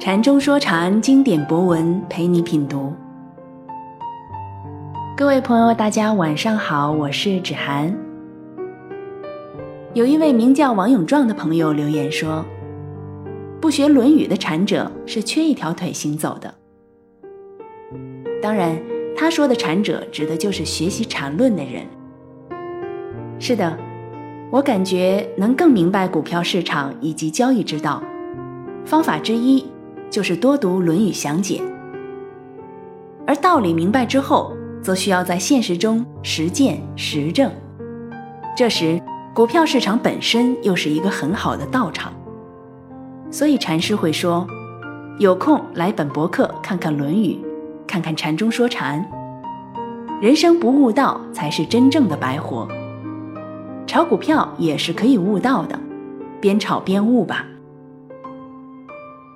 禅中说禅，经典博文陪你品读。各位朋友，大家晚上好，我是芷涵。有一位名叫王永壮的朋友留言说：“不学《论语》的禅者是缺一条腿行走的。”当然，他说的禅者指的就是学习禅论的人。是的，我感觉能更明白股票市场以及交易之道，方法之一就是多读《论语详解》。而道理明白之后，则需要在现实中实践实证。这时，股票市场本身又是一个很好的道场。所以禅师会说：“有空来本博客看看《论语》。”看看禅中说禅，人生不悟道才是真正的白活。炒股票也是可以悟道的，边炒边悟吧。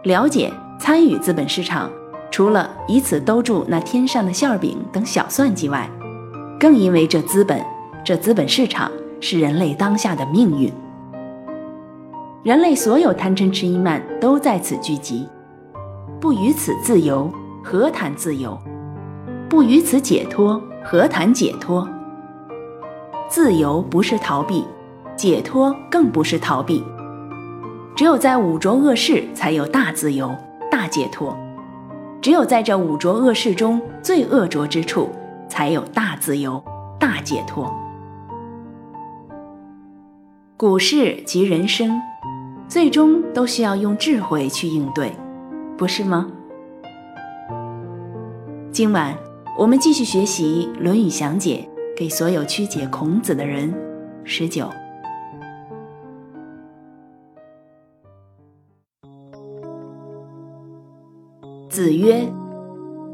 了解参与资本市场，除了以此兜住那天上的馅饼等小算计外，更因为这资本，这资本市场是人类当下的命运。人类所有贪嗔痴疑慢都在此聚集，不于此自由。何谈自由？不于此解脱，何谈解脱？自由不是逃避，解脱更不是逃避。只有在五浊恶世，才有大自由、解脱；只有在这五浊恶世中最恶浊之处，才有大自由、大解脱。股市及人生，最终都需要用智慧去应对，不是吗？今晚我们继续学习《论语详解》，给所有曲解孔子的人。十九，子曰：“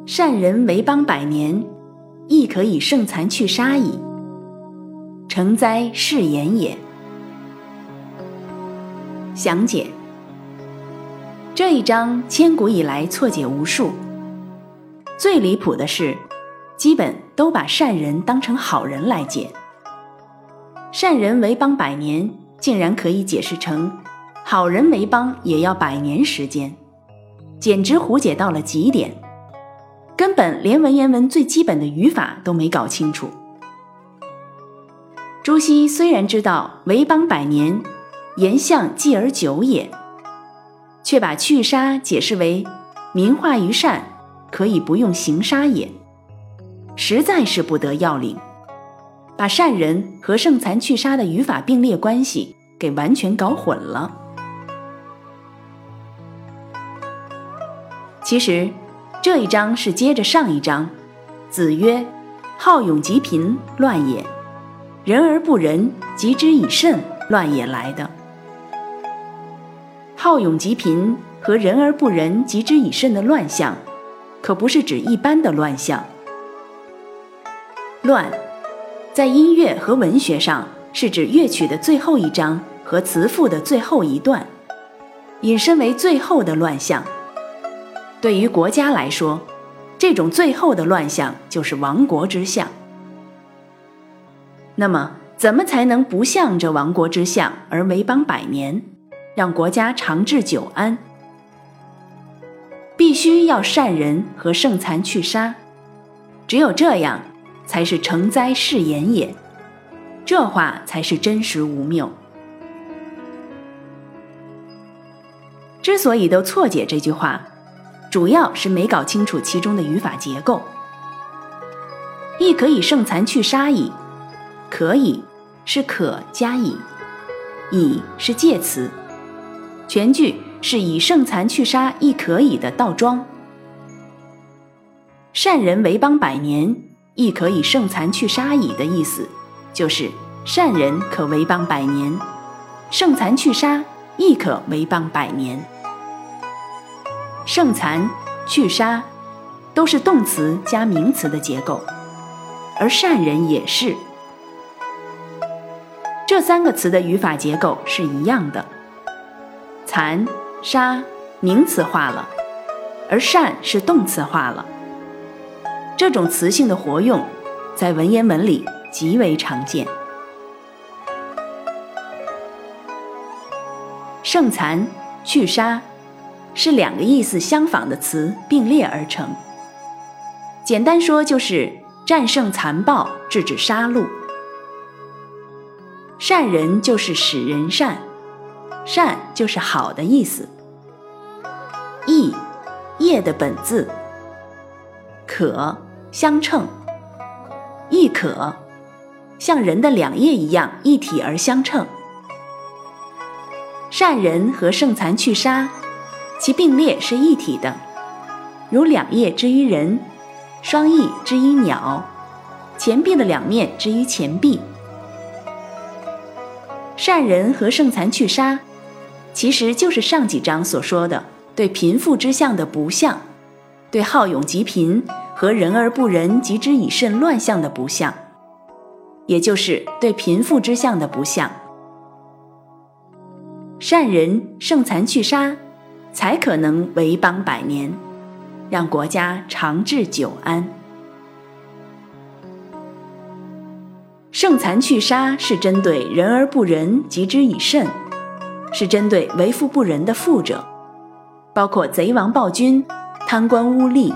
善人为邦百年，亦可以胜残去杀矣。成哉是言也。”详解这一章，千古以来错解无数。最离谱的是，基本都把善人当成好人来解。善人为邦百年，竟然可以解释成好人为邦也要百年时间，简直胡解到了极点，根本连文言文最基本的语法都没搞清楚。朱熹虽然知道为邦百年，言相继而久也，却把去杀解释为民化于善。可以不用行杀也，实在是不得要领，把善人和圣残去杀的语法并列关系给完全搞混了。其实这一章是接着上一章，子曰：“好勇及贫，乱也；仁而不仁，及之以慎，乱也。”来的。好勇及贫和仁而不仁，及之以慎的乱象。可不是指一般的乱象。乱，在音乐和文学上是指乐曲的最后一章和词赋的最后一段，引申为最后的乱象。对于国家来说，这种最后的乱象就是亡国之象。那么，怎么才能不向着亡国之象而为邦百年，让国家长治久安？必须要善人和圣残去杀，只有这样，才是成灾是言也。这话才是真实无谬。之所以都错解这句话，主要是没搞清楚其中的语法结构。亦可以胜残去杀矣，可以是可加以，以是介词，全句。是以胜残去杀亦可以的倒装。善人为邦百年，亦可以胜残去杀矣的意思，就是善人可为邦百年，胜残去杀亦可为邦百年。胜残去杀都是动词加名词的结构，而善人也是。这三个词的语法结构是一样的，残。杀名词化了，而善是动词化了。这种词性的活用，在文言文里极为常见。胜残去杀，是两个意思相仿的词并列而成。简单说就是战胜残暴，制止杀戮。善人就是使人善，善就是好的意思。义，业的本字。可，相称。亦可，像人的两叶一样一体而相称。善人和胜残去杀，其并列是一体的，如两叶之于人，双翼之于鸟，钱币的两面之于钱币。善人和圣残去杀，其实就是上几章所说的对贫富之相的不相，对好勇及贫和仁而不仁、及之以慎乱象的不相，也就是对贫富之相的不相。善人胜残去杀，才可能为邦百年，让国家长治久安。圣残去杀是针对仁而不仁、及之以慎，是针对为富不仁的富者，包括贼王暴君、贪官污吏、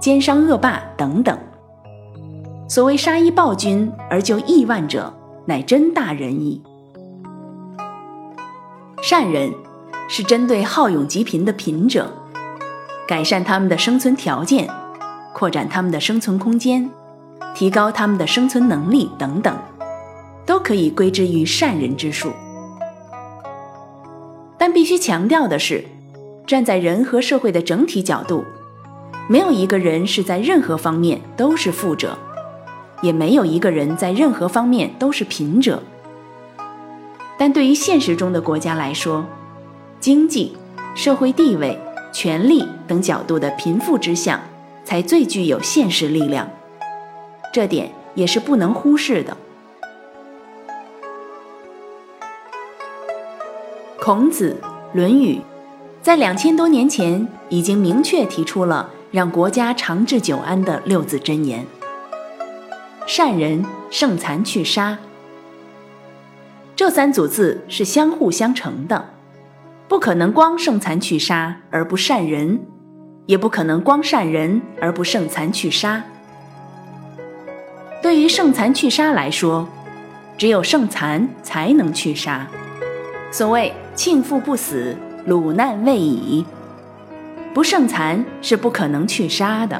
奸商恶霸等等。所谓杀一暴君而救亿万者，乃真大仁义。善人是针对好勇及贫的贫者，改善他们的生存条件，扩展他们的生存空间，提高他们的生存能力等等，都可以归之于善人之术。但必须强调的是，站在人和社会的整体角度，没有一个人是在任何方面都是富者，也没有一个人在任何方面都是贫者。但对于现实中的国家来说，经济、社会地位、权力等角度的贫富之相，才最具有现实力量。这点也是不能忽视的。孔子《论语》在两千多年前已经明确提出了让国家长治久安的六字真言：善人胜残去杀。这三组字是相互相成的，不可能光胜残去杀而不善人，也不可能光善人而不胜残去杀。对于胜残去杀来说，只有胜残才能去杀。所谓庆父不死，鲁难未已，不胜残是不可能去杀的。